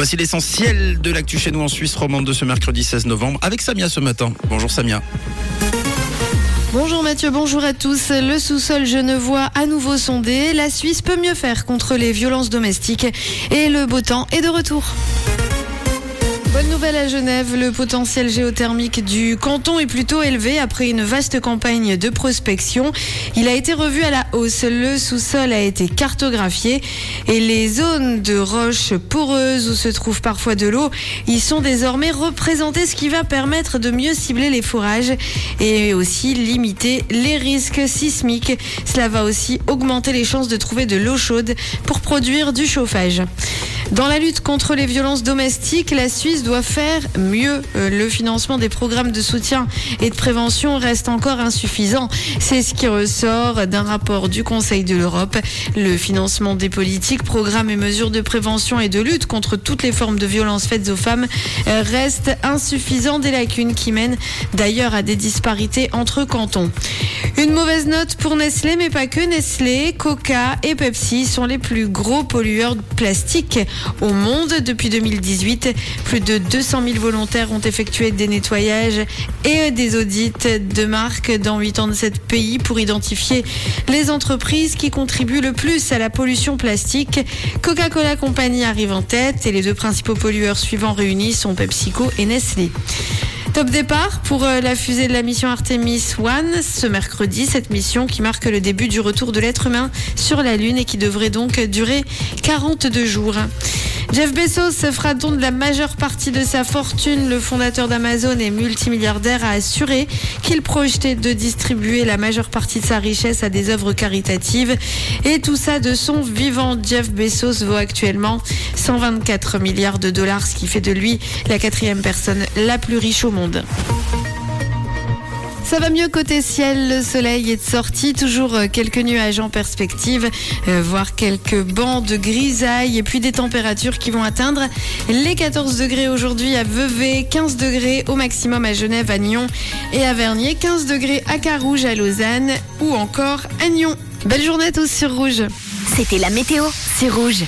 Voici l'essentiel de l'actu chez nous en Suisse romande de ce mercredi 16 novembre avec Samia ce matin. Bonjour Samia. Bonjour Mathieu, bonjour à tous. Le sous-sol genevois à nouveau sondé. La Suisse peut mieux faire contre les violences domestiques et le beau temps est de retour. Bonne nouvelle à Genève, le potentiel géothermique du canton est plutôt élevé après une vaste campagne de prospection. Il a été revu à la hausse, le sous-sol a été cartographié et les zones de roches poreuses où se trouve parfois de l'eau, y sont désormais représentées, ce qui va permettre de mieux cibler les fourrages et aussi limiter les risques sismiques. Cela va aussi augmenter les chances de trouver de l'eau chaude pour produire du chauffage. Dans la lutte contre les violences domestiques, la Suisse doit faire mieux. Euh, le financement des programmes de soutien et de prévention reste encore insuffisant. C'est ce qui ressort d'un rapport du Conseil de l'Europe. Le financement des politiques, programmes et mesures de prévention et de lutte contre toutes les formes de violences faites aux femmes euh, reste insuffisant. Des lacunes qui mènent d'ailleurs à des disparités entre cantons. Une mauvaise note pour Nestlé, mais pas que Nestlé. Coca et Pepsi sont les plus gros pollueurs de plastique au monde depuis 2018. Plus de 200 000 volontaires ont effectué des nettoyages et des audits de marques dans 87 pays pour identifier les entreprises qui contribuent le plus à la pollution plastique. Coca-Cola Company arrive en tête et les deux principaux pollueurs suivants réunis sont PepsiCo et Nestlé. Top départ pour euh, la fusée de la mission Artemis One ce mercredi. Cette mission qui marque le début du retour de l'être humain sur la Lune et qui devrait donc durer 42 jours. Jeff Bezos fera don de la majeure partie de sa fortune? Le fondateur d'Amazon et multimilliardaire a assuré qu'il projetait de distribuer la majeure partie de sa richesse à des œuvres caritatives. Et tout ça de son vivant. Jeff Bezos vaut actuellement 124 milliards de dollars, ce qui fait de lui la quatrième personne la plus riche au monde. Ça va mieux côté ciel, le soleil est de sortie, toujours euh, quelques nuages en perspective, euh, voire quelques bancs de grisaille et puis des températures qui vont atteindre les 14 degrés aujourd'hui à Vevey, 15 degrés au maximum à Genève, à Nyon et à Vernier, 15 degrés à Carouge, à Lausanne ou encore à Nyon. Belle journée à tous sur Rouge. C'était la météo, c'est rouge.